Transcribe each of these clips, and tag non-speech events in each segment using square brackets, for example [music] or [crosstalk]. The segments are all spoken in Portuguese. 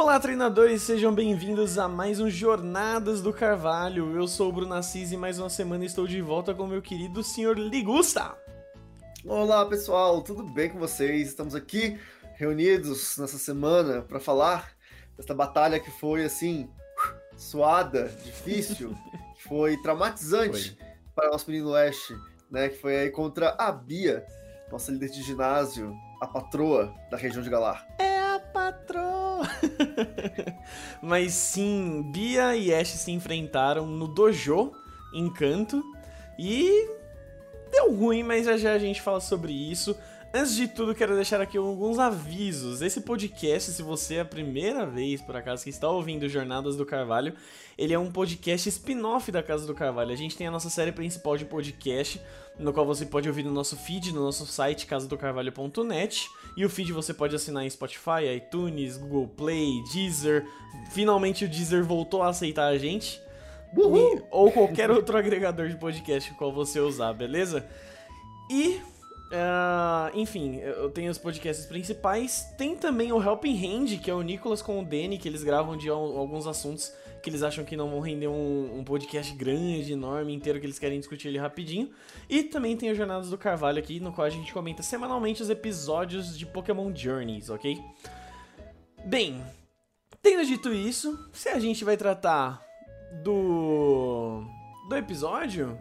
Olá, treinadores, sejam bem-vindos a mais um Jornadas do Carvalho. Eu sou o Bruno Assis e mais uma semana estou de volta com meu querido senhor Ligusta. Olá, pessoal, tudo bem com vocês? Estamos aqui reunidos nessa semana para falar dessa batalha que foi assim suada, difícil, [laughs] que foi traumatizante foi. para o nosso menino Ash, né? Que foi aí contra a Bia, nossa líder de ginásio, a patroa da região de Galar. É a patroa! [laughs] Mas sim, Bia e Ash se enfrentaram no dojo, Encanto, e deu ruim, mas já já a gente fala sobre isso. Antes de tudo, quero deixar aqui alguns avisos. Esse podcast, se você é a primeira vez, por acaso, que está ouvindo Jornadas do Carvalho, ele é um podcast spin-off da Casa do Carvalho. A gente tem a nossa série principal de podcast, no qual você pode ouvir no nosso feed, no nosso site casadocarvalho.net. E o feed você pode assinar em Spotify, iTunes, Google Play, Deezer. Finalmente o Deezer voltou a aceitar a gente. E, ou qualquer outro agregador de podcast qual você usar, beleza? E Uh, enfim, eu tenho os podcasts principais. Tem também o Helping Hand, que é o Nicolas com o Danny, que eles gravam de alguns assuntos que eles acham que não vão render um, um, podcast grande, enorme, inteiro, que eles querem discutir ele rapidinho. E também tem o Jornadas do Carvalho aqui, no qual a gente comenta semanalmente os episódios de Pokémon Journeys, ok? Bem, tendo dito isso, se a gente vai tratar do. do episódio,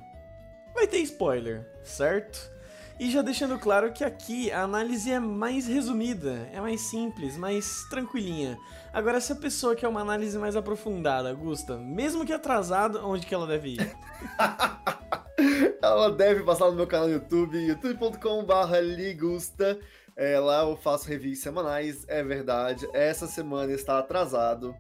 vai ter spoiler, certo? E já deixando claro que aqui a análise é mais resumida, é mais simples, mais tranquilinha. Agora, se a pessoa quer uma análise mais aprofundada, Gusta, mesmo que atrasada, onde que ela deve ir? [laughs] ela deve passar no meu canal no YouTube, youtube.com.br ligusta. É, lá eu faço reviews semanais, é verdade. Essa semana está atrasado.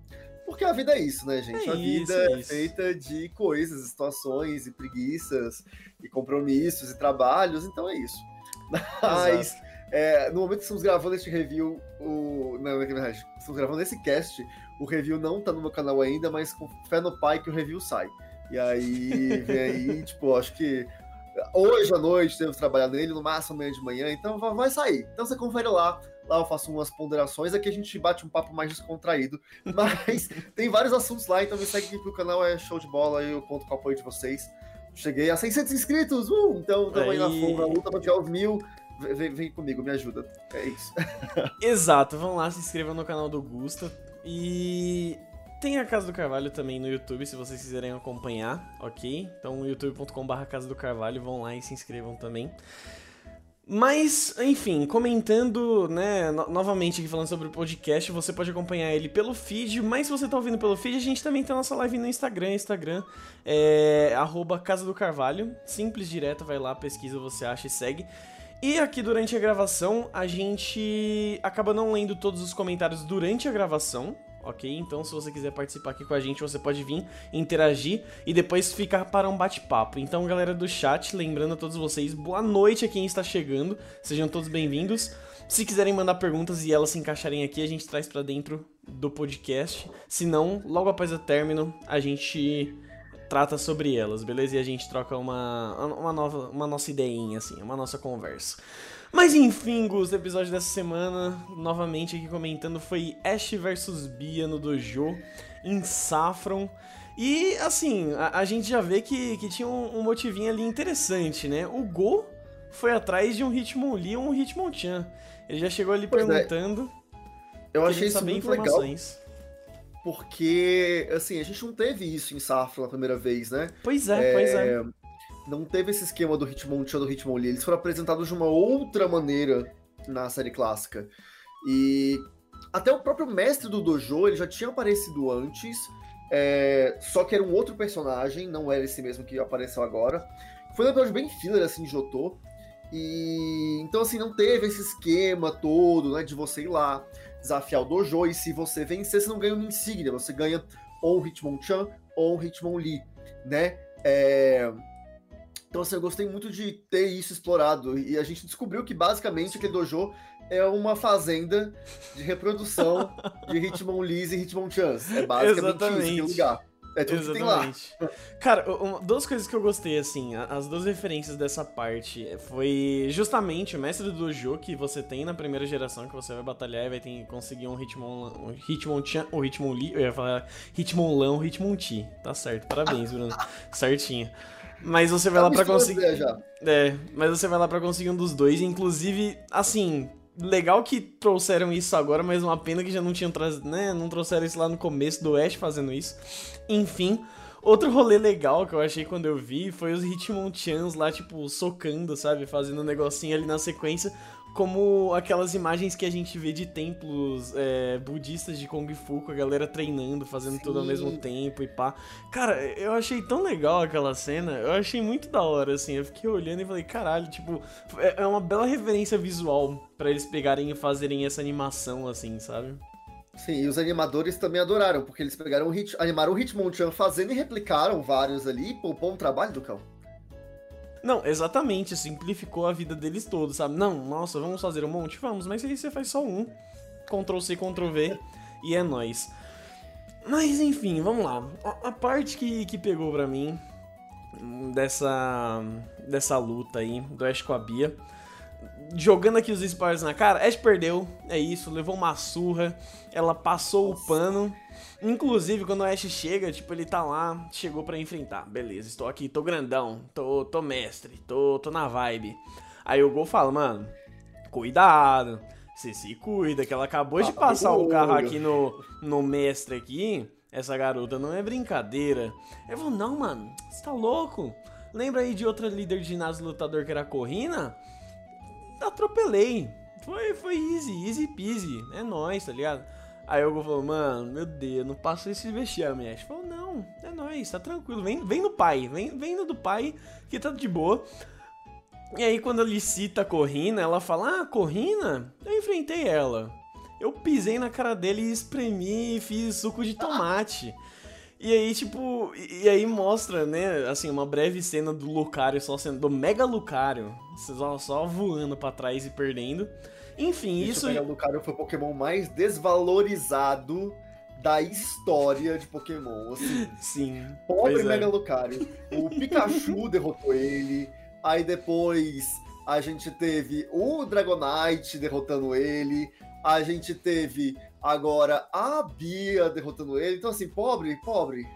Porque a vida é isso, né, gente? É a vida é, é feita de coisas, situações e preguiças e compromissos e trabalhos, então é isso. [laughs] Mas é, no momento que estamos gravando este review, o. Não, é verdade, estamos gravando esse cast, o review não tá no meu canal ainda, mas com fé no pai que o review sai. E aí vem aí, [laughs] tipo, acho que hoje à noite temos trabalhar nele, no máximo amanhã de manhã, então vai sair. Então você confere lá Lá eu faço umas ponderações, aqui a gente bate um papo mais descontraído. [laughs] Mas tem vários assuntos lá, então me segue aqui pro canal, é show de bola, eu conto com o apoio de vocês. Cheguei a 600 inscritos, uh, então estamos aí na, na luta pra tirar os mil. Vem, vem, comigo, me ajuda. É isso. [laughs] Exato, vão lá, se inscrevam no canal do Gusta. E tem a Casa do Carvalho também no YouTube, se vocês quiserem acompanhar, ok? Então, youtube.com.br Casa do Carvalho, vão lá e se inscrevam também. Mas, enfim, comentando, né, no novamente aqui falando sobre o podcast, você pode acompanhar ele pelo feed, mas se você tá ouvindo pelo feed, a gente também tem a nossa live no Instagram, Instagram é arroba Casa do Carvalho, simples, direto, vai lá, pesquisa, você acha e segue. E aqui durante a gravação, a gente acaba não lendo todos os comentários durante a gravação, ok? Então, se você quiser participar aqui com a gente, você pode vir, interagir e depois ficar para um bate-papo. Então, galera do chat, lembrando a todos vocês, boa noite a quem está chegando, sejam todos bem-vindos. Se quiserem mandar perguntas e elas se encaixarem aqui, a gente traz para dentro do podcast. Se não, logo após o término, a gente trata sobre elas, beleza? E a gente troca uma, uma, nova, uma nossa ideinha, assim, uma nossa conversa. Mas enfim, Gus, o episódio dessa semana, novamente aqui comentando, foi Ash vs Bia no Dojo, em Saffron. E assim, a, a gente já vê que, que tinha um, um, motivinho ali interessante, né? O Go foi atrás de um Hitmonlee ou um Hitmonchan. Ele já chegou ali pois é. perguntando. É. Eu achei isso muito informações. legal. Porque, assim, a gente não teve isso em Saffron na primeira vez, né? Pois é, é... pois é não teve esse esquema do Hitmonchan do Hitmonlee. Eles foram apresentados de uma outra maneira na série clássica. E até o próprio mestre do dojo, ele já tinha aparecido antes, é... só que era um outro personagem, não era esse mesmo que apareceu agora. Foi um episódio bem filler, assim, de Jotô. E então, assim, não teve esse esquema todo, né, de você ir lá desafiar o dojo, e se você vencer, você não ganha uma insígnia, você ganha ou um Hitmonchan ou um Hitmonlee, né? É... Então, assim, eu gostei muito de ter isso explorado. E a gente descobriu que basicamente aquele dojo é uma fazenda de reprodução [laughs] de Hitmonlees e Hitmonchans. É basicamente Exatamente. isso, lugar. É tudo Exatamente. que tem lá. Cara, duas coisas que eu gostei, assim, as duas referências dessa parte foi justamente o mestre do dojo que você tem na primeira geração, que você vai batalhar e vai ter conseguir um Hitmon, um Hitmonchan, ou Hitmonlee, eu ia falar Hitmonlan ou Hitmonti. Tá certo, parabéns, Bruno. [laughs] Certinho. Mas você vai tá lá para conseguir. É, mas você vai lá para conseguir um dos dois. Inclusive, assim, legal que trouxeram isso agora, mas uma pena que já não tinham trazido, né? Não trouxeram isso lá no começo do Ash fazendo isso. Enfim. Outro rolê legal que eu achei quando eu vi foi os Hitmonchans lá, tipo, socando, sabe? Fazendo um negocinho ali na sequência como aquelas imagens que a gente vê de templos é, budistas de Kung Fu, com a galera treinando, fazendo Sim. tudo ao mesmo tempo e pá. Cara, eu achei tão legal aquela cena, eu achei muito da hora, assim. Eu fiquei olhando e falei, caralho, tipo, é, é uma bela referência visual para eles pegarem e fazerem essa animação, assim, sabe? Sim, e os animadores também adoraram, porque eles pegaram o hit, animaram o Hitmonchan fazendo e replicaram vários ali, poupou um trabalho do cão. Não, exatamente, simplificou a vida deles todos, sabe? Não, nossa, vamos fazer um monte? Vamos, mas aí você faz só um. Ctrl C, Ctrl V e é nóis. Mas enfim, vamos lá. A, a, parte que, que pegou pra mim dessa, dessa luta aí do Ash com a Bia. Jogando aqui os spoilers na cara, Ash perdeu, é isso, levou uma surra, ela passou o pano. Inclusive, quando o Ash chega, tipo, ele tá lá, chegou para enfrentar. Beleza, estou aqui, tô grandão, tô, tô mestre, tô, tô na vibe. Aí o Gol fala, mano, cuidado, você se cuida, que ela acabou de passar o carro aqui no, no mestre aqui. Essa garota não é brincadeira. Eu vou, não, mano, você tá louco? Lembra aí de outra líder de ginásio lutador que era a Corrina? Atropelei. Foi, foi easy, easy peasy. É nóis, tá ligado? Aí o Hugo falou, mano, meu Deus, não passa esse vexame. Ash falou, não, é nóis, tá tranquilo, vem, vem no pai, vem, vem no do pai, que tá de boa. E aí quando ele cita a Corrina, ela fala, ah, Corrina? Eu enfrentei ela. Eu pisei na cara dele e espremi e fiz suco de tomate. E aí, tipo, e aí mostra, né, assim, uma breve cena do Lucario só sendo, do Mega Lucario, só, só voando para trás e perdendo. Enfim, isso. O Mega Lucario foi o Pokémon mais desvalorizado da história de Pokémon. Assim, Sim. Pobre é. Mega Lucario. O Pikachu [laughs] derrotou ele. Aí depois a gente teve o Dragonite derrotando ele. A gente teve agora a Bia derrotando ele. Então, assim, pobre, pobre.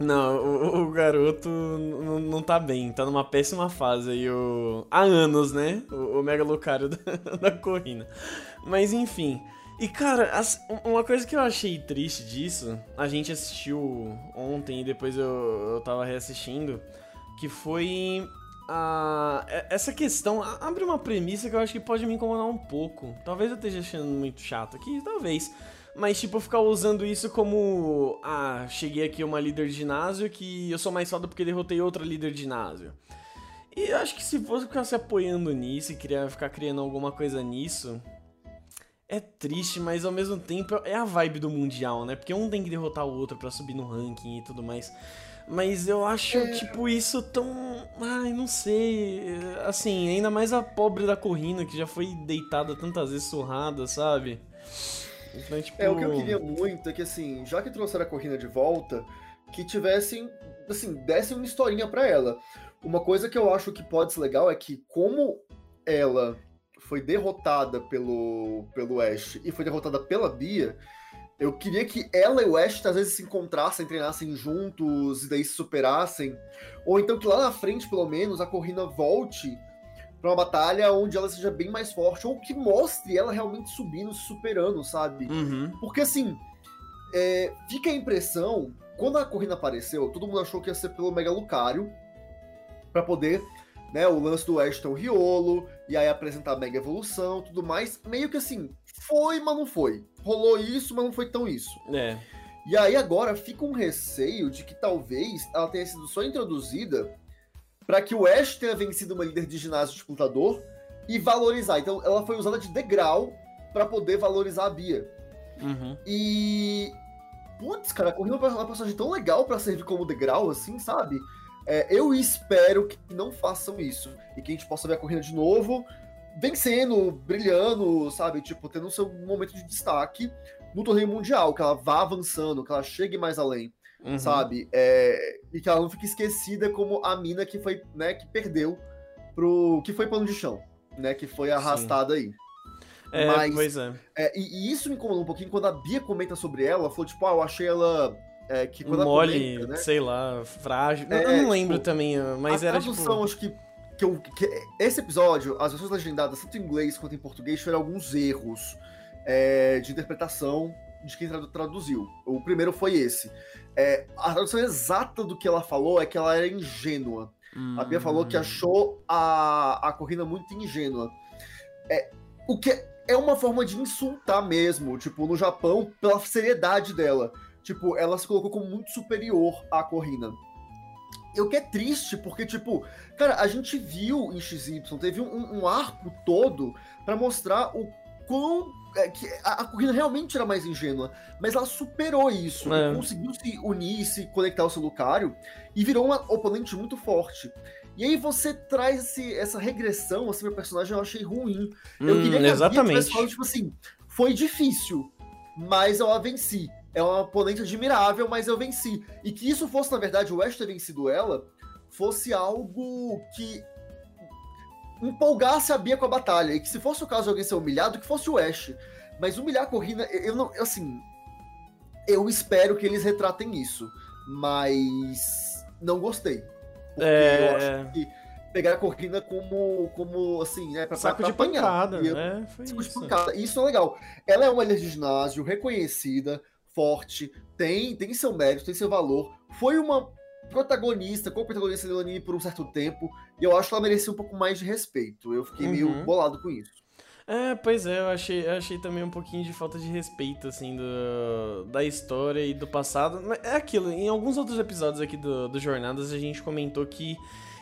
Não, o, o garoto não tá bem, tá numa péssima fase aí o... há anos, né? O, o Mega Lucario [laughs] da, da Corrina. Mas enfim. E cara, as, uma coisa que eu achei triste disso, a gente assistiu ontem e depois eu, eu tava reassistindo, que foi a, essa questão. Abre uma premissa que eu acho que pode me incomodar um pouco. Talvez eu esteja achando muito chato aqui, talvez. Mas, tipo, ficar usando isso como. Ah, cheguei aqui uma líder de ginásio que eu sou mais foda porque derrotei outra líder de ginásio. E eu acho que se fosse ficar se apoiando nisso e criar, ficar criando alguma coisa nisso. É triste, mas ao mesmo tempo é a vibe do Mundial, né? Porque um tem que derrotar o outro para subir no ranking e tudo mais. Mas eu acho, é... tipo, isso tão. Ai, não sei. Assim, ainda mais a pobre da Corrina, que já foi deitada tantas vezes surrada, sabe? Então, tipo... É, o que eu queria muito é que, assim, já que trouxeram a Corrina de volta, que tivessem, assim, dessem uma historinha para ela. Uma coisa que eu acho que pode ser legal é que, como ela foi derrotada pelo, pelo Ash e foi derrotada pela Bia, eu queria que ela e o Ash às vezes se encontrassem, treinassem juntos e daí se superassem. Ou então que lá na frente, pelo menos, a Corrina volte para uma batalha onde ela seja bem mais forte, ou que mostre ela realmente subindo, se superando, sabe? Uhum. Porque assim, é, fica a impressão, quando a Corrina apareceu, todo mundo achou que ia ser pelo Mega Lucario, para poder, né, o lance do Ashton Riolo, e aí apresentar a Mega Evolução, tudo mais, meio que assim, foi, mas não foi. Rolou isso, mas não foi tão isso. É. E aí agora fica um receio de que talvez ela tenha sido só introduzida para que o Ash tenha vencido uma líder de ginásio disputador e valorizar. Então ela foi usada de degrau para poder valorizar a Bia. Uhum. E. Putz, cara, a Corrida é uma personagem tão legal para servir como degrau, assim, sabe? É, eu espero que não façam isso. E que a gente possa ver a corrida de novo, vencendo, brilhando, sabe? Tipo, tendo seu momento de destaque no torneio mundial, que ela vá avançando, que ela chegue mais além. uhum. sabe? É, e que ela não fique esquecida como a mina que foi, né, que perdeu pro. que foi pano de chão, né? Que foi arrastada Sim. aí. É, Mas, pois é. é e, e, isso me incomodou um pouquinho quando a Bia comenta sobre ela, falou, tipo, ah, eu achei ela. É, que quando Mole, comenta, né? sei lá, frágil. É, eu não lembro tipo, também, mas era tipo. acho que que, eu, que esse episódio, as versões legendadas, tanto em inglês quanto em português, tiveram alguns erros é, de interpretação de quem traduziu. O primeiro foi esse. É, a tradução exata do que ela falou é que ela era ingênua. Hum. A Bia falou que hum. achou a, a corrida muito ingênua. É, o que é uma forma de insultar mesmo, tipo, no Japão, pela seriedade dela. Tipo, ela se colocou como muito superior à Corrina. E o que é triste, porque, tipo, cara, a gente viu em XY, teve um, um arco todo para mostrar o quão. É, que a, a corrida realmente era mais ingênua, mas ela superou isso, é. conseguiu se unir, se conectar ao seu Lucario e virou uma oponente muito forte. E aí você traz esse, essa regressão assim pro personagem, eu achei ruim. Eu hum, queria que exatamente. a falado, tipo assim, foi difícil, mas eu a venci é uma oponente admirável, mas eu venci. E que isso fosse, na verdade, o Ash ter vencido ela, fosse algo que empolgasse a Bia com a batalha. E que se fosse o caso de alguém ser humilhado, que fosse o Ash. Mas humilhar a Corrina, eu não. Assim. Eu espero que eles retratem isso. Mas. Não gostei. Porque é... eu acho que pegar a Corrina como, como assim, né? Pra, Saco pra, pra de apanhar. pancada, né? Foi isso. De pancada. Isso é legal. Ela é uma líder de ginásio reconhecida forte, tem, tem seu mérito, tem seu valor. Foi uma protagonista, co-protagonista do anime por um certo tempo, e eu acho que ela merecia um pouco mais de respeito. Eu fiquei uhum. meio bolado com isso. É, pois é, eu achei, eu achei também um pouquinho de falta de respeito, assim, do, da história e do passado. Mas é aquilo, em alguns outros episódios aqui do, do Jornadas a gente comentou que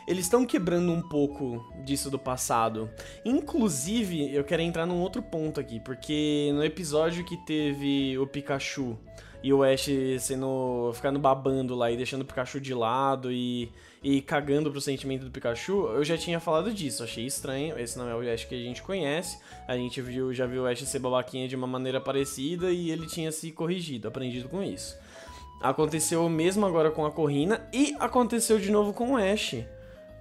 eles estão quebrando um pouco disso do passado. Inclusive, eu quero entrar num outro ponto aqui, porque no episódio que teve o Pikachu e o Ash sendo ficando babando lá e deixando o Pikachu de lado e, e cagando pro sentimento do Pikachu, eu já tinha falado disso, achei estranho, esse não é o Ash que a gente conhece, a gente viu, já viu o Ash ser babaquinha de uma maneira parecida e ele tinha se corrigido, aprendido com isso. Aconteceu o mesmo agora com a Corrina e aconteceu de novo com o Ash.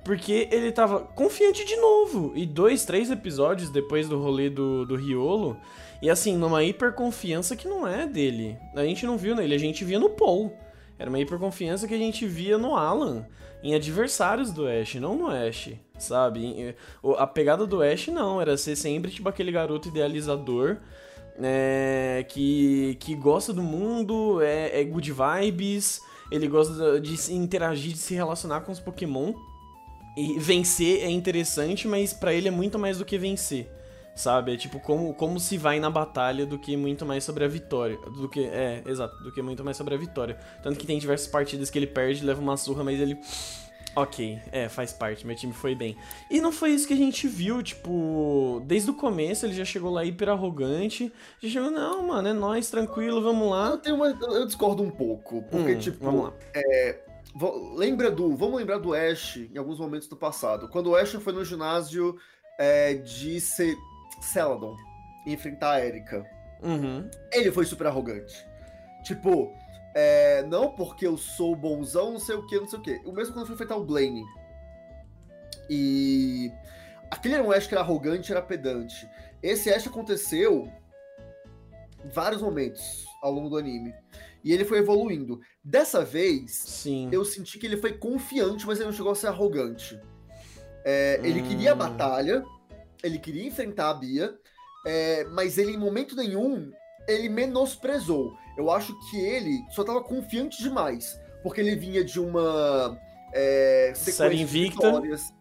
Porque ele tava confiante de novo. E dois, três episódios depois do rolê do, do Riolo. E assim, numa hiperconfiança que não é dele. A gente não viu nele, a gente via no Paul. Era uma hiperconfiança que a gente via no Alan. Em adversários do Ash, não no Ash, sabe? A pegada do Ash não, era ser sempre tipo aquele garoto idealizador. É, que, que gosta do mundo, é, é good vibes, ele gosta de interagir, de se relacionar com os Pokémon. E vencer é interessante, mas para ele é muito mais do que vencer. Sabe? É tipo como, como se vai na batalha do que muito mais sobre a vitória. Do que. É, exato, do que muito mais sobre a vitória. Tanto que tem diversas partidas que ele perde, leva uma surra, mas ele. Ok, é, faz parte, meu time foi bem. E não foi isso que a gente viu, tipo, desde o começo ele já chegou lá hiper arrogante. Já chegou, não, mano, é nóis, tranquilo, vamos lá. Eu, uma, eu discordo um pouco, porque, hum, tipo, vamos lá. É, Lembra do. Vamos lembrar do Ash em alguns momentos do passado. Quando o Ash foi no ginásio é, de Ce Celadon enfrentar a Erika. Uhum. Ele foi super arrogante. Tipo, é, não porque eu sou bonzão, não sei o que, não sei o que. O mesmo quando foi enfrentar o Blaine. E. Aquele era um Ash que era arrogante, era pedante. Esse Ash aconteceu em vários momentos ao longo do anime. E ele foi evoluindo. Dessa vez, Sim. eu senti que ele foi confiante, mas ele não chegou a ser arrogante. É, hum. Ele queria a hum. batalha, ele queria enfrentar a Bia, é, mas ele, em momento nenhum, ele menosprezou. Eu acho que ele só estava confiante demais, porque ele vinha de uma é, sequência Série invicta. de vitórias.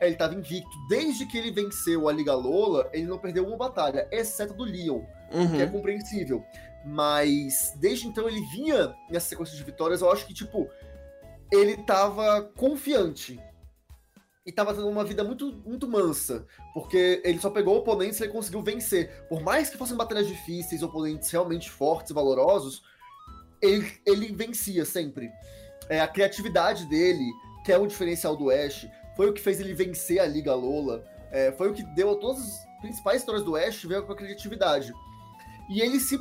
É, ele estava invicto. Desde que ele venceu a Liga Lola, ele não perdeu uma batalha, exceto do Leon, uhum. que é uhum. compreensível. Mas desde então ele vinha nessa sequência de vitórias, eu acho que, tipo, ele tava confiante. E tava tendo uma vida muito, muito mansa. Porque ele só pegou oponentes e ele conseguiu vencer. Por mais que fossem batalhas difíceis, oponentes realmente fortes e valorosos, ele, ele vencia sempre. É, a criatividade dele, que é o diferencial do Ash, foi o que fez ele vencer a Liga Lola. É, foi o que deu a todas as principais histórias do Ash, veio com a criatividade. E ele se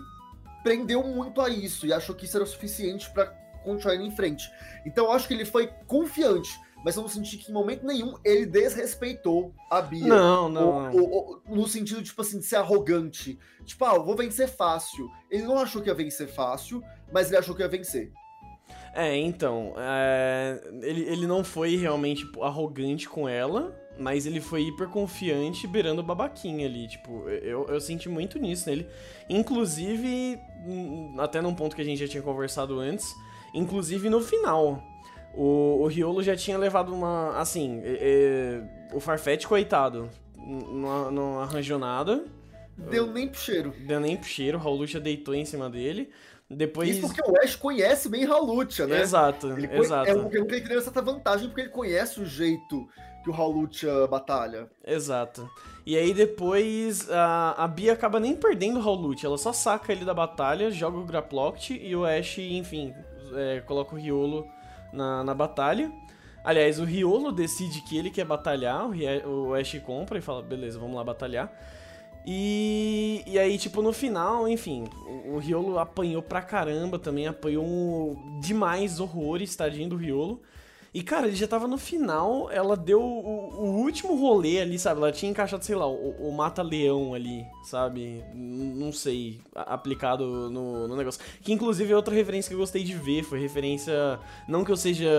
prendeu muito a isso e achou que isso era o suficiente para continuar indo em frente. Então eu acho que ele foi confiante mas eu não senti que em momento nenhum ele desrespeitou a Bia. Não, não. Ou, ou, no sentido, tipo assim, de ser arrogante. Tipo, ah, eu vou vencer fácil. Ele não achou que ia vencer fácil, mas ele achou que ia vencer. É, então, é... Ele, ele não foi realmente tipo, arrogante com ela, mas ele foi hiper confiante, beirando babaquinha ali. Tipo, eu, eu senti muito nisso nele. Inclusive, hum, até num ponto que a gente já tinha conversado antes, inclusive no final. O, o Riolo já tinha levado uma. Assim, é, é, o Farfetch, coitado, não, não arranjou nada. Deu nem pro cheiro. Deu nem pro cheiro, o Raul já deitou em cima dele. Depois... Isso porque o Ash conhece bem Ralucha, né? Exato, ele exato. É porque ele tem essa vantagem porque ele conhece o jeito que o Ralucha batalha. Exato. E aí depois a, a Bia acaba nem perdendo o Raulucha, ela só saca ele da batalha, joga o Graploct e o Ash, enfim, é, coloca o Riolo na, na batalha. Aliás, o Riolo decide que ele quer batalhar, o, o Ash compra e fala, beleza, vamos lá batalhar. E, e aí, tipo, no final, enfim, o, o Riolo apanhou pra caramba também, apanhou demais horrores, tadinho do Riolo. E, cara, ele já tava no final, ela deu o, o último rolê ali, sabe? Ela tinha encaixado, sei lá, o, o Mata-Leão ali, sabe? Não sei, aplicado no, no, negócio. Que, inclusive, é outra referência que eu gostei de ver. Foi referência. Não que eu seja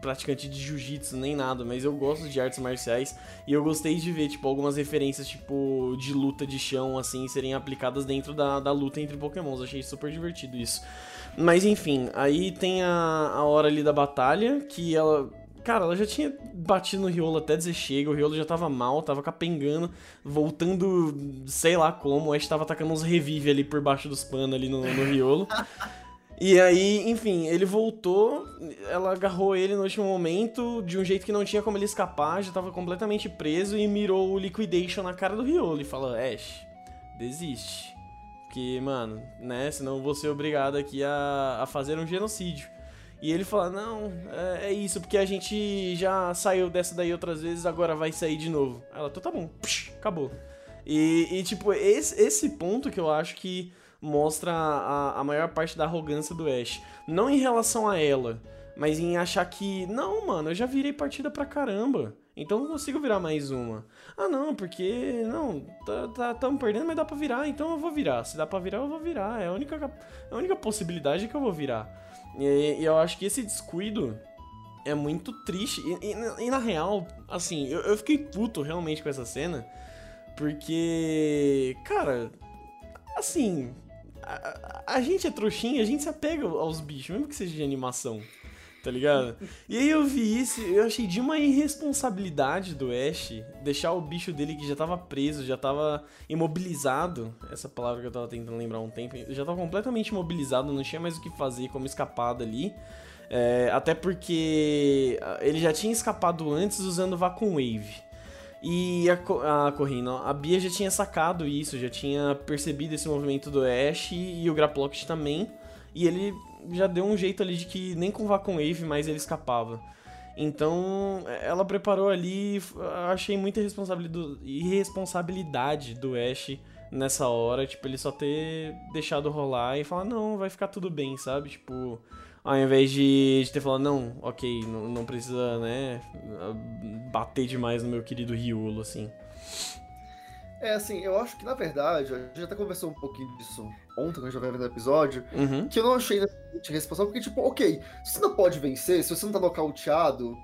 praticante de jiu-jitsu nem nada, mas eu gosto de artes marciais. E eu gostei de ver, tipo, algumas referências, tipo, de luta de chão, assim, serem aplicadas dentro da, da luta entre pokémons. Achei super divertido isso. Mas enfim, aí tem a, a hora ali da batalha, que ela. Cara, ela já tinha batido no Riolo até dizer chega, o Riolo já tava mal, tava capengando, voltando, sei lá como, o Ash tava atacando uns revive ali por baixo dos panos ali no, no Riolo. [laughs] E aí, enfim, ele voltou, ela agarrou ele no último momento, de um jeito que não tinha como ele escapar, já tava completamente preso e mirou o Liquidation na cara do Riolo e falou: Ash, desiste. Porque, mano, né? Senão eu vou ser obrigado aqui a, a fazer um genocídio. E ele fala: Não, é, é, isso, porque a gente já saiu dessa daí outras vezes, agora vai sair de novo. Ela, então tá bom, Psh, acabou. E, e, tipo, esse, esse ponto que eu acho que mostra a, a maior parte da arrogância do Ash. Não em relação a ela, mas em achar que, não, mano, eu já virei partida pra caramba. Então eu consigo virar mais uma. Ah, não, porque. Não, tá, tá, tamo perdendo, mas dá pra virar, então eu vou virar. Se dá pra virar, eu vou virar. É a única, é a única possibilidade que eu vou virar. E, e eu acho que esse descuido é muito triste. E, e, e na real, assim, eu, eu fiquei puto realmente com essa cena. Porque. Cara, assim. A, a, gente é trouxinha, a gente se apega aos bichos, mesmo que seja de animação tá ligado? E aí eu vi isso, eu achei de uma irresponsabilidade do Ash deixar o bicho dele que já tava preso, já tava imobilizado, essa palavra que eu tava tentando lembrar um tempo, já tava completamente imobilizado, não tinha mais o que fazer como escapar dali. É, até porque ele já tinha escapado antes usando Vacuum Wave. E a, a Corrina, a Bia já tinha sacado isso, já tinha percebido esse movimento do Ash e o Graploct também. E ele já deu um jeito ali de que nem com Vacon Wave mais ele escapava. Então, ela preparou ali, achei muita irresponsabilidade do Ash nessa hora, tipo, ele só ter deixado rolar e falar, não, vai ficar tudo bem, sabe? Tipo, ao invés de, de ter falado, não, ok, não, não precisa, né, bater demais no meu querido Riolo, assim. É, assim, eu acho que na verdade, a gente até conversou um pouquinho disso ontem, quando a gente vai vendo o episódio, uhum. que eu não achei necessariamente responsável, porque, tipo, ok, se você não pode vencer, se você não tá nocauteado,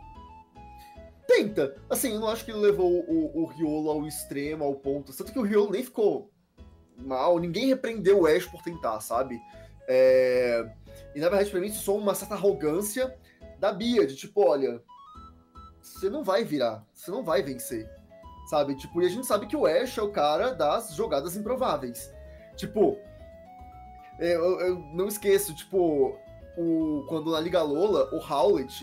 tenta. Assim, eu não acho que ele levou o, o Riolo ao extremo, ao ponto. Tanto que o Riolo nem ficou mal, ninguém repreendeu o Ash por tentar, sabe? É... E na verdade, pra mim, isso só uma certa arrogância da Bia, de tipo, olha, você não vai virar, você não vai vencer sabe? Tipo, e a gente sabe que o Ash é o cara das jogadas improváveis. Tipo, eu, eu não esqueço, tipo, o, quando na Liga Lola, o Howlet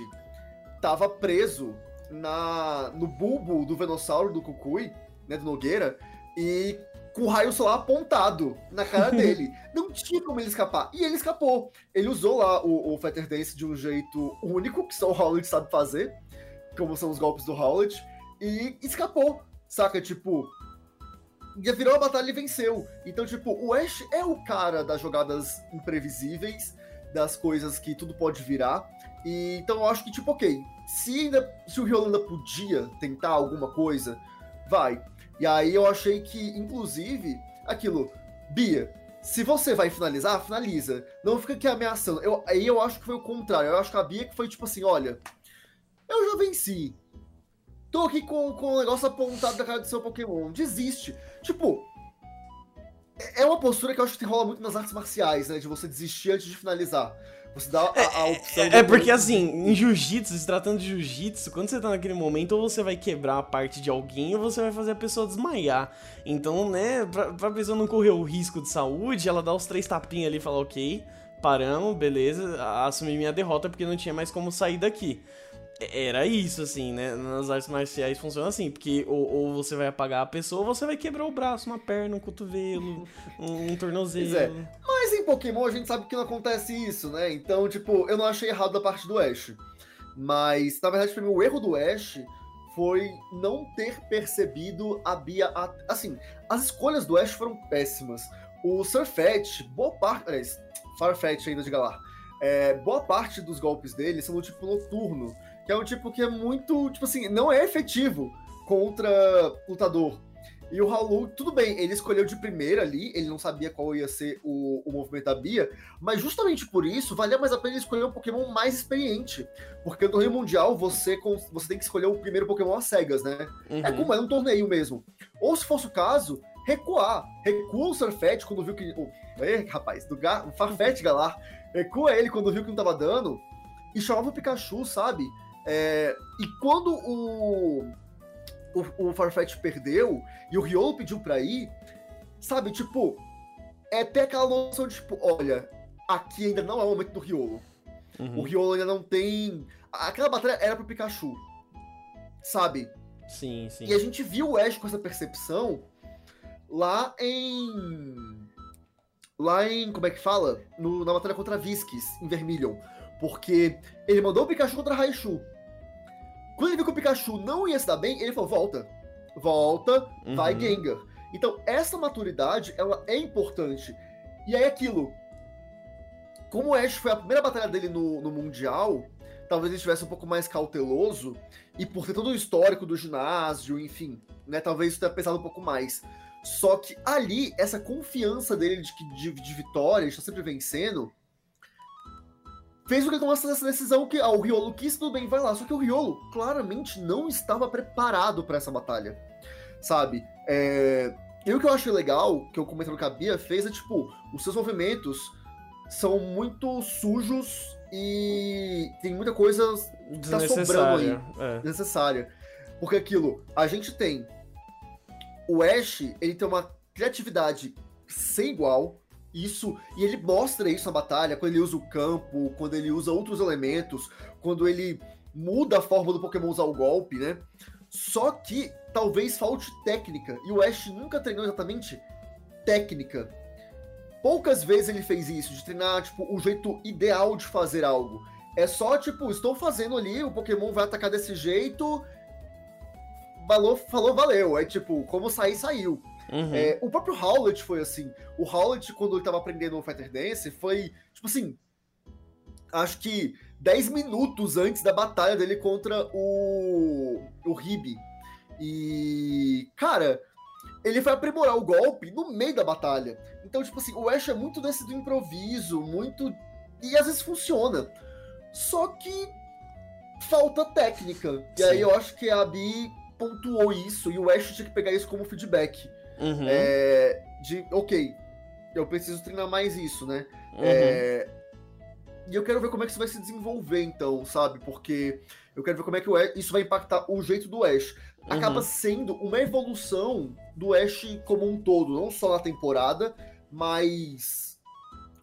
tava preso na, no bulbo do Venossauro do Kukui, né, do Nogueira, e com o raio solar apontado na cara [laughs] dele. Não tinha como ele escapar. E ele escapou. Ele usou lá o, o Fetter Dance de um jeito único, que só o Howlet sabe fazer, como são os golpes do Howlet, e escapou. Saca? Tipo. Virou a batalha e venceu. Então, tipo, o Ash é o cara das jogadas imprevisíveis, das coisas que tudo pode virar. E, então eu acho que, tipo, ok, se, ainda, se o Riolo ainda podia tentar alguma coisa, vai. E aí eu achei que, inclusive, aquilo, Bia, se você vai finalizar, finaliza. Não fica aqui ameaçando. Eu, aí eu acho que foi o contrário. Eu acho que a Bia que foi tipo assim, olha, eu já venci. Tô aqui com, com o negócio apontado da cara do seu Pokémon. Desiste. Tipo, é, é uma postura que eu acho que rola muito nas artes marciais, né? De você desistir antes de finalizar. Você dá a, a é, opção. É, é porque assim, em jiu-jitsu, se tratando de jiu-jitsu, quando você tá naquele momento, ou você vai quebrar a parte de alguém, ou você vai fazer a pessoa desmaiar. Então, né, pra, pra pessoa não correr o risco de saúde, ela dá os três tapinhas ali e fala, ok, paramos, beleza, assumi minha derrota porque não tinha mais como sair daqui. Era isso, assim, né? Nas artes marciais funciona assim, porque ou, ou, você vai apagar a pessoa ou você vai quebrar o braço, uma perna, um cotovelo, [laughs] um, um tornozelo. É. Mas em Pokémon a gente sabe que não acontece isso, né? Então, tipo, eu não achei errado da parte do Ash. Mas, na verdade, pra mim, o erro do Ash foi não ter percebido a Bia. Assim, as escolhas do Ash foram péssimas. O Surfetch, boa parte. Aliás, Farfetch ainda de Galar. É, boa parte dos golpes dele são do tipo noturno que é um tipo que é muito, tipo assim, não é efetivo contra lutador. E o Raul, tudo bem, ele escolheu de primeira ali, ele não sabia qual ia ser o, o movimento da Bia, mas justamente por isso, valia mais a pena escolher um Pokémon mais experiente. Porque no torneio mundial você, você tem que escolher o primeiro Pokémon às cegas, né? É uhum. É como é um torneio mesmo. Ou se fosse o caso, recuar. Recua o Surfet quando viu que. Oh, é, rapaz, do Gar, Farfetch Galar. Recua ele quando viu que não tava dando. E chamava o Pikachu, sabe? É, e quando o, o, o Farfetch perdeu e o Riolo pediu pra ir, sabe, tipo, é até aquela noção de, tipo, olha, aqui ainda não é o momento do Riolo. Uhum. O Riolo ainda não tem. Aquela batalha era pro Pikachu. Sabe? Sim, sim. E a gente viu o Ash com essa percepção lá em. Lá em. Como é que fala? No, na batalha contra Visquis, em Vermilion. Porque ele mandou o Pikachu contra Raichu. Quando ele viu que o Pikachu não ia se dar bem, ele falou: volta. Volta, uhum. vai Gengar. Então, essa maturidade, ela é importante. E aí, aquilo. Como o Ash foi a primeira batalha dele no, no Mundial, talvez ele estivesse um pouco mais cauteloso. E por ter todo o histórico do ginásio, enfim, né? Talvez isso tenha pesado um pouco mais. Só que ali, essa confiança dele de, de, de vitória, de estar sempre vencendo, fez o que tomasse essa decisão que ah, o Riolo quis, tudo bem, vai lá. Só que o Riolo claramente não estava preparado para essa batalha, sabe? É... E o que eu acho legal, que eu comentei que a Bia fez, é tipo, os seus movimentos são muito sujos e tem muita coisa que tá sobrando aí. É. Necessária. Porque aquilo, a gente tem. O Ash, ele tem uma criatividade sem igual isso e ele mostra isso na batalha quando ele usa o campo, quando ele usa outros elementos, quando ele muda a forma do Pokémon usar o golpe, né? Só que talvez falte técnica e o Ash nunca treinou exatamente técnica. Poucas vezes ele fez isso, de treinar tipo o jeito ideal de fazer algo. É só tipo, estou fazendo ali, o Pokémon vai atacar desse jeito, falou, falou valeu. É tipo, como sair, saiu. Uhum. É, o próprio Howlett foi assim. O Howlett, quando ele tava aprendendo o Fighter Dance, foi, tipo assim, acho que 10 minutos antes da batalha dele contra o, o Ribe. E, cara, ele foi aprimorar o golpe no meio da batalha. Então, tipo assim, o Ash é muito desse do improviso, muito. E às vezes funciona. Só que falta técnica. E Sim. aí eu acho que a Abby pontuou isso e o Ash tinha que pegar isso como feedback. Uhum. É, de, ok, eu preciso treinar mais isso, né? Uhum. É, e eu quero ver como é que isso vai se desenvolver, então, sabe? Porque eu quero ver como é que Ash, isso vai impactar o jeito do Ash. Acaba uhum. sendo uma evolução do Ash como um todo, não só na temporada, mas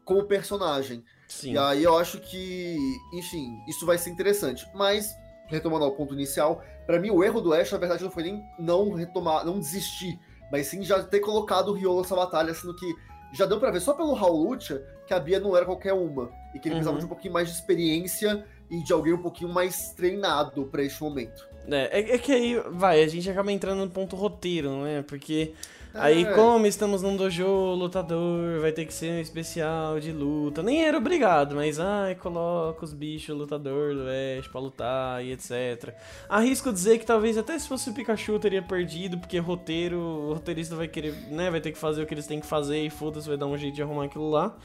como personagem. Sim. E aí eu acho que, enfim, isso vai ser interessante. Mas, retomando ao ponto inicial, para mim o erro do Ash, na verdade, não foi nem não retomar, não desistir mas sim já ter colocado o Riolo nessa batalha, sendo que já deu para ver só pelo Raul Lucha que a Bia não era qualquer uma. e que ele uhum. precisava de um pouquinho mais de experiência e de alguém um pouquinho mais treinado para este momento. É, é, é, que aí, vai, a gente acaba entrando no ponto roteiro, né? Porque Aí, é. como estamos num dojo lutador, vai ter que ser um especial de luta. Nem era obrigado, mas ai, coloca os bichos lutador do Ash pra lutar e etc. Arrisco dizer que talvez até se fosse o Pikachu teria perdido, porque roteiro, o roteirista vai querer, né, vai ter que fazer o que eles têm que fazer e foda-se, vai dar um jeito de arrumar aquilo lá.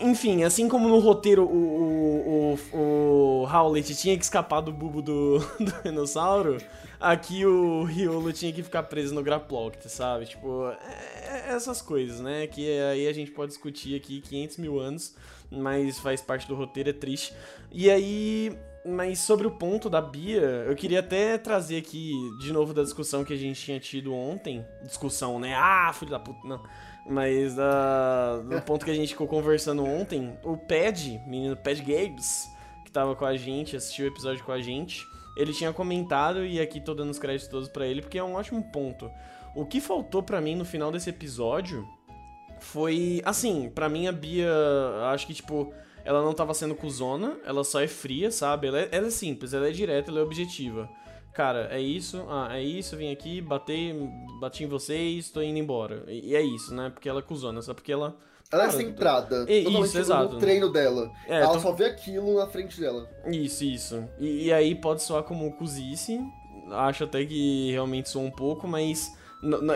Enfim, assim como no roteiro o, o, o, o Howlett tinha que escapar do bubo do, [laughs] do dinossauro, aqui o Riolo tinha que ficar preso no Graploct, sabe? Tipo, é, é essas coisas, né? Que aí a gente pode discutir aqui 500 mil anos, mas faz parte do roteiro, é triste. E aí, mas sobre o ponto da Bia, eu queria até trazer aqui de novo da discussão que a gente tinha tido ontem. Discussão, né? Ah, filho da puta, não. Mas uh, [laughs] no ponto que a gente ficou conversando ontem, o Pad, menino Pad Games, que tava com a gente, assistiu o episódio com a gente, ele tinha comentado, e aqui tô dando os créditos todos pra ele, porque é um ótimo ponto. O que faltou para mim no final desse episódio foi. Assim, para mim a Bia, acho que tipo. Ela não tava sendo cuzona, ela só é fria, sabe? Ela é, ela é simples, ela é direta, ela é objetiva cara, é isso, ah, é isso, vim aqui, batei, bati em vocês, tô indo embora. E, e é isso, né? Porque ela é cuzona, só porque ela. Ela é centrada. É, isso, exato. No treino dela. É, ela tô... só vê aquilo na frente dela. Isso, isso. E, e aí pode soar como cozice. Acho até que realmente soa um pouco, mas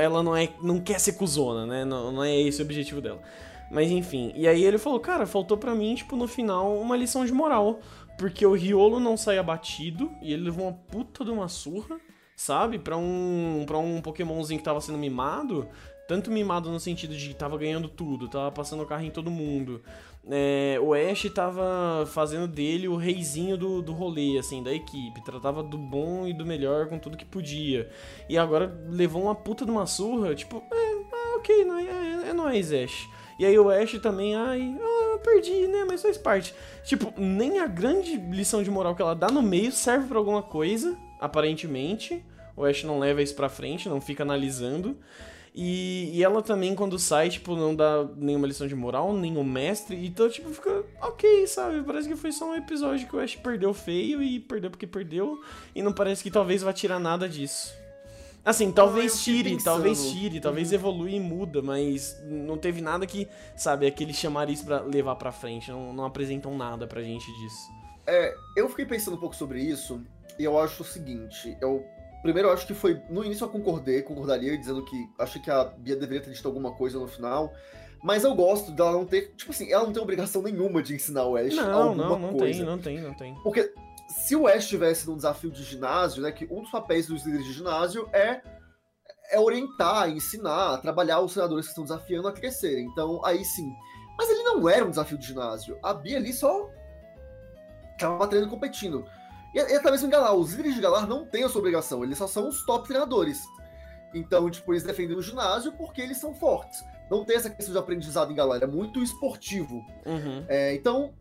ela não é não quer ser cuzona, né? Não, não é esse o objetivo dela. Mas enfim, e aí ele falou, cara, faltou para mim, tipo, no final, uma lição de moral. Porque o Riolo não sai abatido e ele levou uma puta de uma surra, sabe? Pra um, pra um Pokémonzinho que tava sendo mimado. Tanto mimado no sentido de tava ganhando tudo, tava passando o carro em todo mundo. É, o Ash tava fazendo dele o reizinho do, do rolê, assim, da equipe. Tratava do bom e do melhor com tudo que podia. E agora levou uma puta de uma surra, tipo, é, é ok, é, é, é nóis, Ash. E aí o Ash também, ai, ah, eu perdi, né? Mas faz parte. Tipo, nem a grande lição de moral que ela dá no meio serve para alguma coisa, aparentemente. O Ash não leva isso pra frente, não fica analisando. E, e, ela também, quando sai, tipo, não dá nenhuma lição de moral, nem o mestre. Então, tipo, fica ok, sabe? Parece que foi só um episódio que o Ash perdeu feio e perdeu porque perdeu. E não parece que talvez vá tirar nada disso. Assim, talvez ah, tire, talvez tire, talvez evolui e muda, mas não teve nada que, sabe, aquele chamar isso pra levar pra frente. Não, não apresentam nada pra gente disso. É, eu fiquei pensando um pouco sobre isso, e eu acho o seguinte, eu. Primeiro, eu acho que foi. No início eu concordei, concordaria, dizendo que acho que a Bia deveria ter dito alguma coisa no final. Mas eu gosto dela não ter. Tipo assim, ela não tem obrigação nenhuma de ensinar o Ash não, alguma não, não coisa. Tem, não tem, não tem. Porque se o Ash estivesse num desafio de ginásio, né, que um dos papéis dos líderes de ginásio é, é orientar, ensinar, trabalhar os senadores que estão desafiando a crescer. Então, aí sim. Mas ele não era um desafio de ginásio. A Bia ali só tava treinando competindo. E, e até mesmo em Galar, os líderes de Galar não têm essa obrigação, eles só são os top treinadores. Então, tipo, eles defendem o ginásio porque eles são fortes. Não tem essa questão de aprendizado em Galar, é muito esportivo. Uhum. É, então,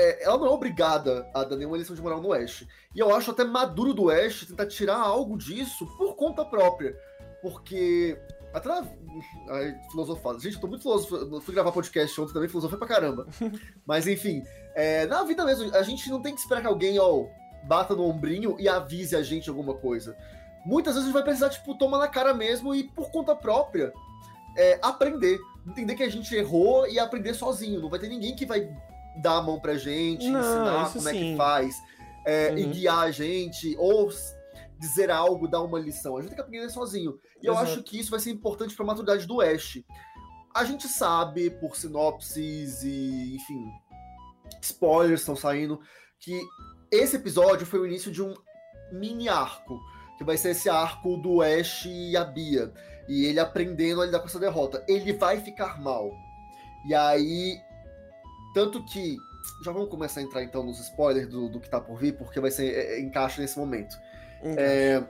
é, ela não é obrigada a dar nenhuma lição de moral no Ash. E eu acho até maduro do Ash tentar tirar algo disso por conta própria. Porque. Até na. [laughs] Ai, filosofado. Gente, eu tô muito filosofado. Fui gravar podcast ontem também, filosofei pra caramba. [laughs] Mas enfim, é, na vida mesmo, a gente não tem que esperar que alguém, ó, bata no ombrinho e avise a gente alguma coisa. Muitas vezes a gente vai precisar, tipo, tomar na cara mesmo e, por conta própria, é, aprender. Entender que a gente errou e aprender sozinho. Não vai ter ninguém que vai dar a mão pra gente, Não, ensinar como sim. é que faz, é, uhum. e guiar a gente, ou dizer algo, dar uma lição. A gente tem que aprender sozinho. E Exato. eu acho que isso vai ser importante pra maturidade do Ash. A gente sabe, por sinopses e, enfim, spoilers estão saindo, que esse episódio foi o início de um mini arco, que vai ser esse arco do Ash e a Bia. E ele aprendendo a lidar com essa derrota. Ele vai ficar mal. E aí tanto que. Já vamos começar a entrar então nos spoilers do, do que tá por vir, porque vai ser é, é encaixe nesse momento. É,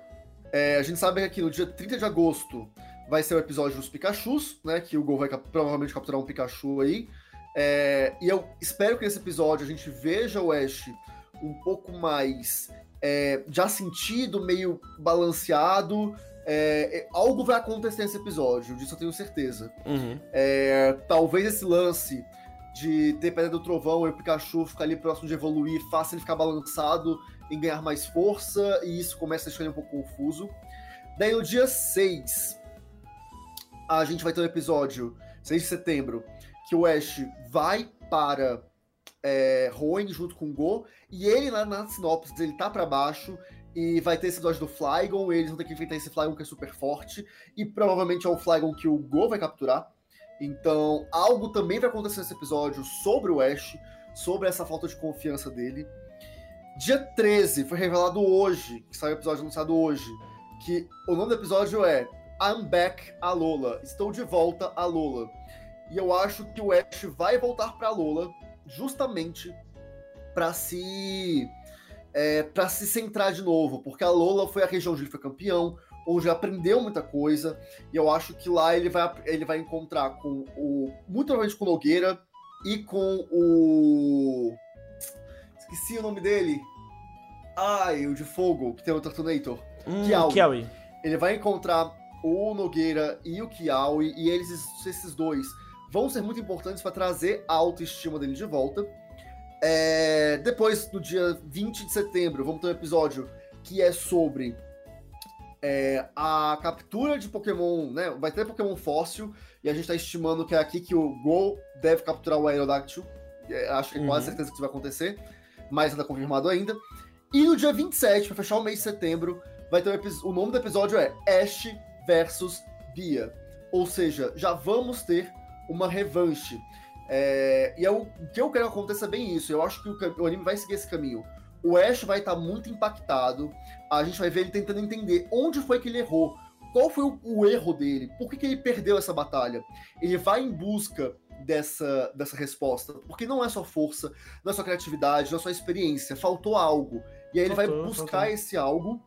é, a gente sabe que aqui no dia 30 de agosto vai ser o episódio dos Pikachus, né? Que o Gol vai cap provavelmente capturar um Pikachu aí. É, e eu espero que nesse episódio a gente veja o Ash um pouco mais é, já sentido, meio balanceado. É, é, algo vai acontecer nesse episódio, disso eu tenho certeza. Uhum. talvez esse lance de Pedra do Trovão e o Pikachu ficar ali próximo de evoluir, fácil ele ficar balançado em ganhar mais força, e isso começa a ele um pouco confuso. Daí no dia 6, a gente vai ter um episódio, 6 de setembro, que o Ash vai para é, Hoenn junto com o Go, e ele lá na sinopse ele tá para baixo, e vai ter esse episódio do Flygon, eles vão ter que enfrentar esse Flygon que é super forte, e provavelmente é o Flygon que o Go vai capturar. Então, algo também vai acontecer nesse episódio sobre o Ash, sobre essa falta de confiança dele. Dia 13, foi revelado hoje, que saiu o episódio anunciado hoje, que o nome do episódio é I'm Back Alola. Estou de volta a Lola. E eu acho que o Ash vai voltar para Lola justamente para se é, para se centrar de novo, porque a Lola foi a região onde ele foi campeão, onde aprendeu muita coisa, e eu acho que lá ele vai, ele vai encontrar com o. Muito provavelmente com o Nogueira e com o. Esqueci o nome dele. Ai, o de fogo, que tem o Tartonator. Hum, Kiawi. Kiawi. Ele vai encontrar o Nogueira e o Kiawi, e eles, esses dois, vão ser muito importantes para trazer a autoestima dele de volta. É, depois, no dia 20 de setembro, vamos ter um episódio que é sobre é, a captura de Pokémon, né? Vai ter Pokémon fóssil, e a gente está estimando que é aqui que o Go deve capturar o Aerodactyl. É, acho que é quase uhum. certeza que isso vai acontecer, mas não está confirmado ainda. E no dia 27, para fechar o mês de setembro, vai ter um o nome do episódio é Ash versus Bia. Ou seja, já vamos ter uma revanche. É, e é o, que eu quero que aconteça bem isso. Eu acho que o, o anime vai seguir esse caminho. O Ash vai estar tá muito impactado. A gente vai ver ele tentando entender onde foi que ele errou. Qual foi o, o erro dele? Por que, que ele perdeu essa batalha? Ele vai em busca dessa, dessa resposta. Porque não é só força, não é só criatividade, não é só experiência. Faltou algo. E aí ele faltou, vai buscar faltou. esse algo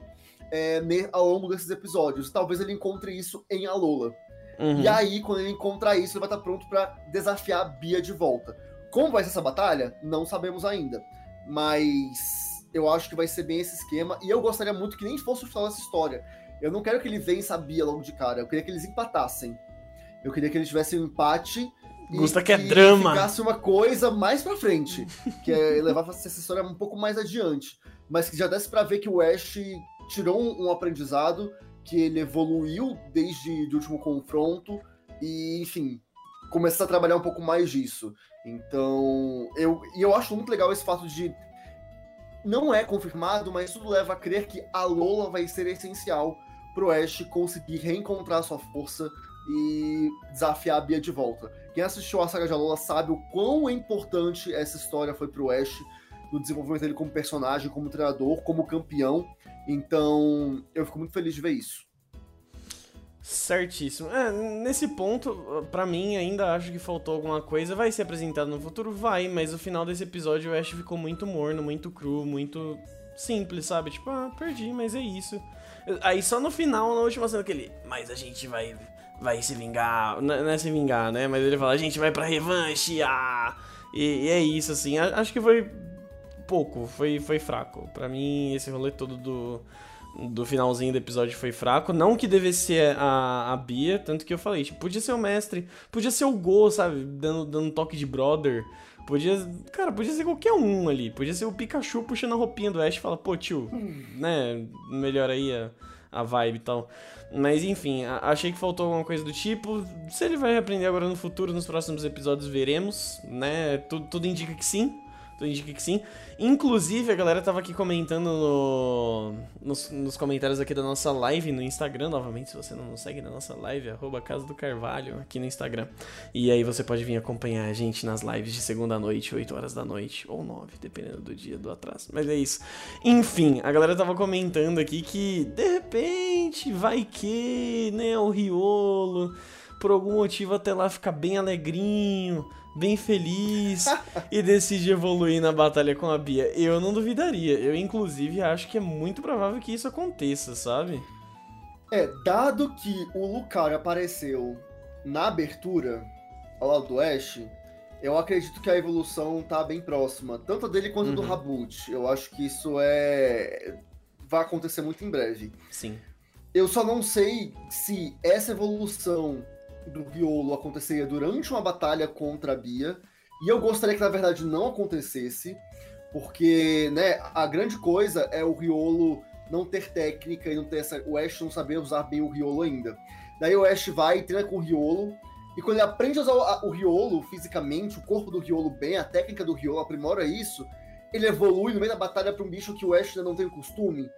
é, ao longo desses episódios. Talvez ele encontre isso em Alola. Uhum. E aí, quando ele encontrar isso, ele vai estar pronto para desafiar a Bia de volta. Como vai ser essa batalha? Não sabemos ainda. Mas eu acho que vai ser bem esse esquema. E eu gostaria muito que nem fosse o final dessa história. Eu não quero que ele vença a Bia logo de cara. Eu queria que eles empatassem. Eu queria que eles tivessem um empate. Gusta que é drama. ficasse uma coisa mais pra frente. que é [laughs] levar essa história um pouco mais adiante. Mas que já desse pra ver que o Ash tirou um, um aprendizado que ele evoluiu desde o último confronto e, enfim, começar a trabalhar um pouco mais disso. Então, eu, e eu acho muito legal esse fato de não é confirmado, mas tudo leva a crer que a Lola vai ser essencial pro Ash conseguir reencontrar sua força e desafiar a Bia de volta. Quem assistiu a saga de Alola sabe o quão importante essa história foi pro Ash no desenvolvimento dele como personagem, como treinador, como campeão. Então, eu fico muito feliz de ver isso. Certíssimo. É, nesse ponto, para mim, ainda acho que faltou alguma coisa. Vai ser apresentado no futuro? Vai, mas o final desse episódio o Ash ficou muito morno, muito cru, muito simples, sabe? Tipo, ah, perdi, mas é isso. Aí só no final, na última cena, que ele. Mas a gente vai. Vai se vingar. Não é se vingar, né? Mas ele fala, a gente vai pra revanche, ah! E, e é isso, assim. Acho que foi pouco, foi, foi fraco. para mim, esse rolê todo do, do finalzinho do episódio foi fraco. Não que devesse ser a, a Bia, tanto que eu falei, tipo, podia ser o mestre, podia ser o Go, sabe? Dando, dando toque de brother. Podia. Cara, podia ser qualquer um ali. Podia ser o Pikachu puxando a roupinha do Ash e falar, pô, tio, né? Melhor aí a, a vibe e tal. Mas enfim, achei que faltou alguma coisa do tipo. Se ele vai aprender agora no futuro, nos próximos episódios, veremos, né? Tudo, tudo indica que sim. Tudo indica que sim. Inclusive, a galera tava aqui comentando no, nos, nos, comentários aqui da nossa live no Instagram. Novamente, se você não nos segue na nossa live, arroba Casa do Carvalho aqui no Instagram. E aí você pode vir acompanhar a gente nas lives de segunda noite, 8 horas da noite, ou 9, dependendo do dia do atraso. Mas é isso. Enfim, a galera tava comentando aqui que de repente vai que, né, o Riolo, por algum motivo até lá fica bem alegrinho bem feliz e decide evoluir na batalha com a Bia. Eu não duvidaria. Eu, inclusive, acho que é muito provável que isso aconteça, sabe? É, dado que o Lucario apareceu na abertura ao lado do Ash, eu acredito que a evolução tá bem próxima, tanto dele quanto uhum. do Rabut. Eu acho que isso é. vai acontecer muito em breve. Sim. Eu só não sei se essa evolução do Riolo aconteceria durante uma batalha contra a Bia, E eu gostaria que, na verdade, não acontecesse, porque, né, a grande coisa é o Riolo não ter técnica e não ter essa. O Ash não saber usar bem o Riolo ainda. Daí o Ash vai e treina com o Riolo. E quando ele aprende a usar o Riolo fisicamente, o corpo do Riolo bem, a técnica do Riolo aprimora isso, ele evolui no meio da batalha para um bicho que o Ash ainda não tem costume.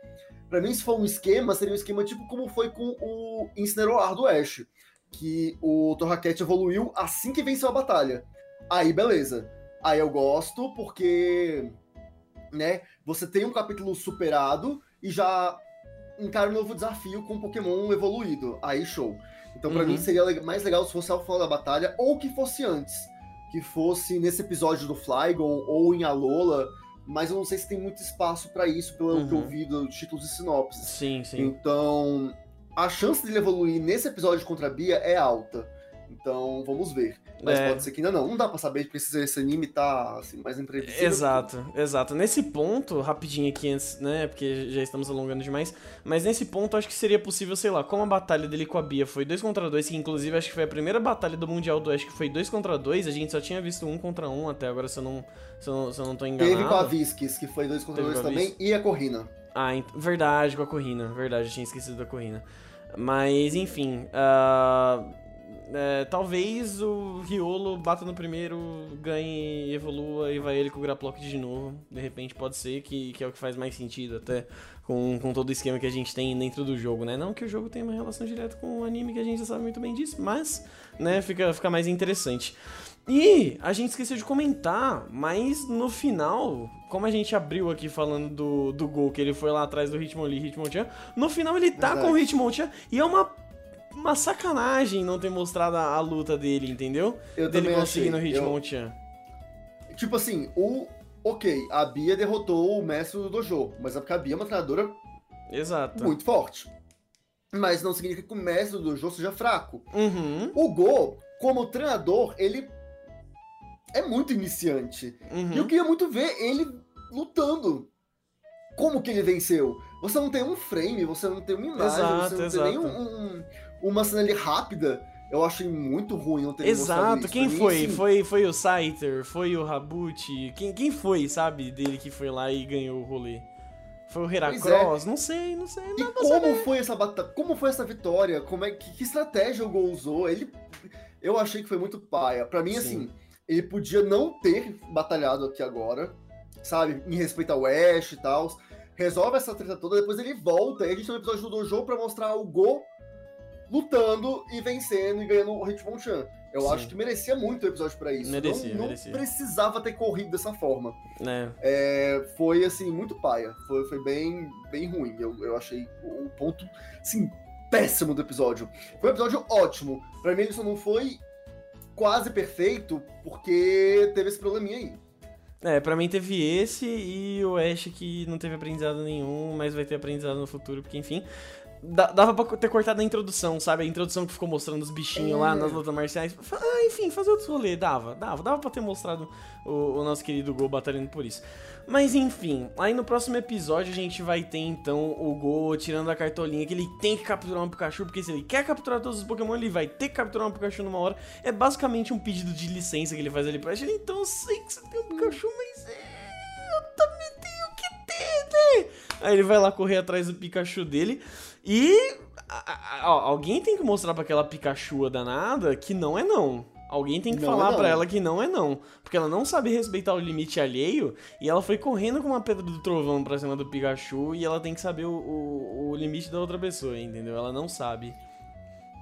Para mim, se for um esquema, seria um esquema tipo como foi com o Incineroar do Ash. Que o Torraquete evoluiu assim que venceu a batalha. Aí, beleza. Aí eu gosto, porque né, você tem um capítulo superado e já encara um novo desafio com um Pokémon evoluído. Aí, show. Então, para uhum. mim, seria mais legal se fosse ao final da batalha, ou que fosse antes. Que fosse nesse episódio do Flygon, ou em Alola, mas eu não sei se tem muito espaço para isso, pelo uhum. que eu uhum. vi dos títulos e sinopses. Sim, sim. Então, a chance dele evoluir nesse episódio contra a Bia é alta. Então, vamos ver. Mas é. pode ser que ainda não. Não dá pra saber, porque esse anime tá assim, mais imprevisível. Exato, exato. Nesse ponto, rapidinho aqui antes, né? Porque já estamos alongando demais. Mas nesse ponto, acho que seria possível, sei lá, como a batalha dele com a Bia foi 2 contra 2, que inclusive acho que foi a primeira batalha do Mundial do Oeste que foi 2 contra 2, a gente só tinha visto 1 um contra 1 um até agora, se eu não, se eu não, se eu não tô enganado. Teve com a Visquis, que foi 2 contra 2 também, e a Corrina. Ah, verdade, com a Corrina. Verdade, eu tinha esquecido da Corrina. Mas, enfim. Uh é, talvez o Riolo bata no primeiro, ganhe, evolua e vai ele com o Graplock de novo. De repente pode ser que, que é o que faz mais sentido até com, com todo o esquema que a gente tem dentro do jogo, né? Não que o jogo tenha uma relação direta com o anime, que a gente já sabe muito bem disso, mas né, fica, fica mais interessante. E a gente esqueceu de comentar, mas no final, como a gente abriu aqui falando do, do gol, que ele foi lá atrás do Hitmonlee, Hitmonchan, no final ele tá Verdade. com o Hitmonchan e é uma uma sacanagem não ter mostrado a, a luta dele, entendeu? Eu dele conseguindo achei. o Hitmonchan. Eu... Tipo assim, o. Ok, a Bia derrotou o mestre do dojo, mas é porque a Bia é uma treinadora Exato. muito forte. Mas não significa que o mestre do dojo seja fraco. Uhum. O Go, como treinador, ele é muito iniciante. Uhum. E eu queria muito ver ele lutando. Como que ele venceu? Você não tem um frame, você não tem uma imagem, exato, você não exato. tem nem um, um, uma cena ali rápida. Eu achei muito ruim não ter Exato, quem mim, foi? Assim... Foi foi o Saiter, foi o Rabuti, quem, quem foi, sabe, dele que foi lá e ganhou o rolê? Foi o Heracross? É. Não sei, não sei. Não e como saber. foi essa batalha? Como foi essa vitória? Como é que, que estratégia o Gol usou? Ele eu achei que foi muito paia. Para mim Sim. assim, ele podia não ter batalhado aqui agora, sabe, em respeito ao Ash e tal. Resolve essa treta toda, depois ele volta e a gente tem um episódio do Dojo para mostrar o Go lutando e vencendo e ganhando o Hitmonchan. Eu Sim. acho que merecia muito o episódio para isso. Merecia, não, não merecia. precisava ter corrido dessa forma. É. É, foi, assim, muito paia. Foi, foi bem, bem ruim. Eu, eu achei o ponto, assim, péssimo do episódio. Foi um episódio ótimo. Pra mim, ele só não foi quase perfeito porque teve esse probleminha aí. É, pra mim teve esse e o Ash que não teve aprendizado nenhum, mas vai ter aprendizado no futuro, porque enfim dava pra ter cortado a introdução, sabe? A introdução que ficou mostrando os bichinhos é. lá nas lutas marciais. Ah, enfim, fazer outros rolês. Dava, dava. Dava pra ter mostrado o, o, nosso querido Gol batalhando por isso. Mas enfim, aí no próximo episódio a gente vai ter então o Gol tirando a cartolinha que ele tem que capturar um Pikachu, porque se ele quer capturar todos os Pokémon, ele vai ter que capturar um Pikachu numa hora. É basicamente um pedido de licença que ele faz ali pra ele. Então eu sei que você tem um Pikachu, mas é, eu também tenho que ter, né? Aí ele vai lá correr atrás do Pikachu dele. E alguém tem que mostrar para aquela Pikachu danada que não é não. Alguém tem que não falar é para ela que não é não. Porque ela não sabe respeitar o limite alheio e ela foi correndo com uma pedra do trovão pra cima do Pikachu e ela tem que saber o, o, o limite da outra pessoa, entendeu? Ela não sabe.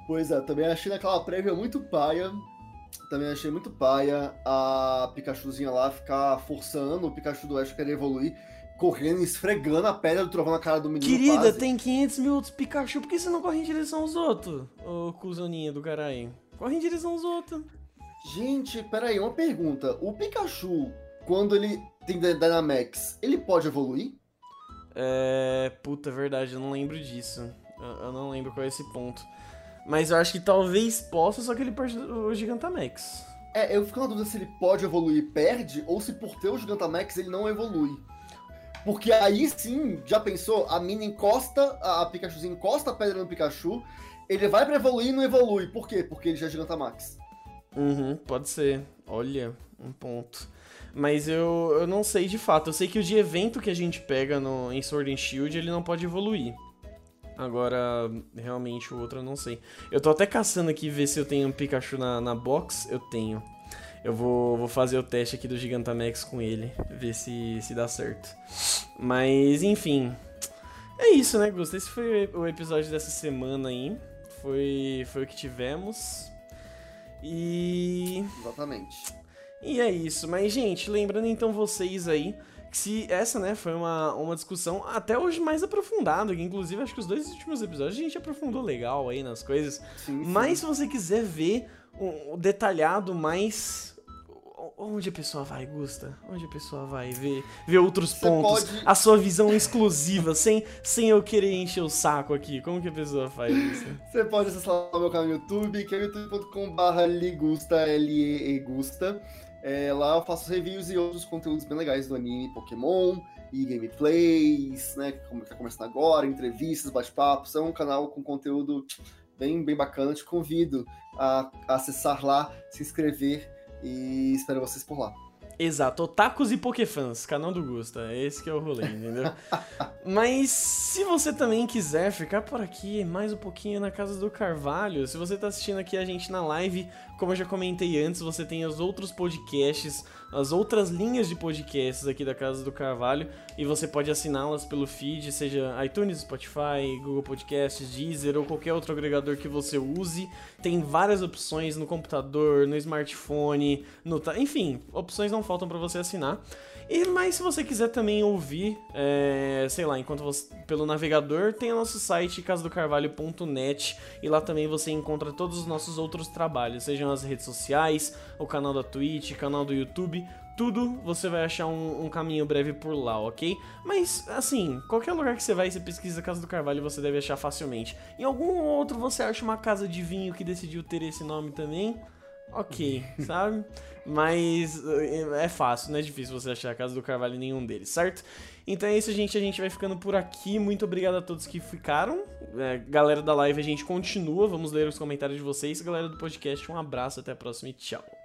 Pois é, também achei naquela prévia muito paia. Também achei muito paia a Pikachuzinha lá ficar forçando o Pikachu do Oeste querer evoluir correndo, esfregando a pedra do trovão na cara do menino. Querida, quase. tem 500 mil outros Pikachu, por que você não corre em direção aos outros? Ô, cuzoninha do caralho. Corre em direção aos outros. Gente, peraí, uma pergunta. O Pikachu, quando ele tem Dynamax, ele pode evoluir? É. Puta, é verdade, eu não lembro disso. Eu, eu não lembro qual é esse ponto. Mas eu acho que talvez possa, só que ele perde o Gigantamax. É, eu fico na dúvida se ele pode evoluir e perde, ou se por ter o Gigantamax ele não evolui. Porque aí sim, já pensou? A mina encosta, a Pikachu encosta a pedra no Pikachu, ele vai pra evoluir e não evolui. Por quê? Porque ele já é Gigantamax. Uhum, pode ser. Olha, um ponto. Mas eu, eu não sei de fato. Eu sei que o de evento que a gente pega no, em Sword and Shield, ele não pode evoluir. Agora, realmente, o outro eu não sei. Eu tô até caçando aqui ver se eu tenho um Pikachu na, na box. Eu tenho. Eu vou, vou fazer o teste aqui do Gigantamax com ele. Ver se, se dá certo. Mas, enfim. É isso, né, Gusto? Esse foi o episódio dessa semana aí. Foi, foi o que tivemos. E. Exatamente. E é isso. Mas, gente, lembrando então vocês aí que se essa, né, foi uma, uma discussão até hoje mais aprofundada, inclusive acho que os dois últimos episódios a gente aprofundou legal aí nas coisas. Sim, sim. Mas se você quiser ver o, o detalhado mais Onde a pessoa vai, Gusta? Onde a pessoa vai ver, ver outros Você pontos? Pode... A sua visão exclusiva, sem, sem eu querer encher o saco aqui. Como que a pessoa faz isso? [laughs] Você pode acessar o meu canal no YouTube, que é youtube.com.br ligusta, L-E-E Gusta. É, lá eu faço reviews e outros conteúdos bem legais do anime Pokémon e gameplays, né? Que tá começando agora, entrevistas, bate-papos. É um canal com conteúdo bem, bem bacana. Te convido a acessar lá, se inscrever e espero vocês por lá. Exato, Otakus e Pokéfans, canal do Gusta, é esse que é o rolê, entendeu? [laughs] Mas se você também quiser ficar por aqui mais um pouquinho na casa do Carvalho, se você tá assistindo aqui a gente na live, como eu já comentei antes, você tem os outros podcasts as outras linhas de podcasts aqui da Casa do Carvalho e você pode assiná-las pelo feed, seja iTunes, Spotify, Google Podcasts, Deezer ou qualquer outro agregador que você use. Tem várias opções no computador, no smartphone, no enfim, opções não faltam para você assinar. E mas se você quiser também ouvir, é, sei lá, enquanto você pelo navegador, tem o nosso site casadocarvalho.net e lá também você encontra todos os nossos outros trabalhos, sejam as redes sociais, o canal da Twitch, canal do YouTube, tudo você vai achar um, um, caminho breve por lá, ok? Mas, assim, qualquer lugar que você vai e você pesquisa Casa do Carvalho, você deve achar facilmente. Em algum outro você acha uma casa de vinho que decidiu ter esse nome também, ok, sabe? Mas é, é fácil, não é difícil você achar a Casa do Carvalho em nenhum deles, certo? Então é isso, gente. A gente vai ficando por aqui. Muito obrigado a todos que ficaram. É, galera da live, a gente continua. Vamos ler os comentários de vocês. Galera do podcast, um abraço, até a próxima e tchau.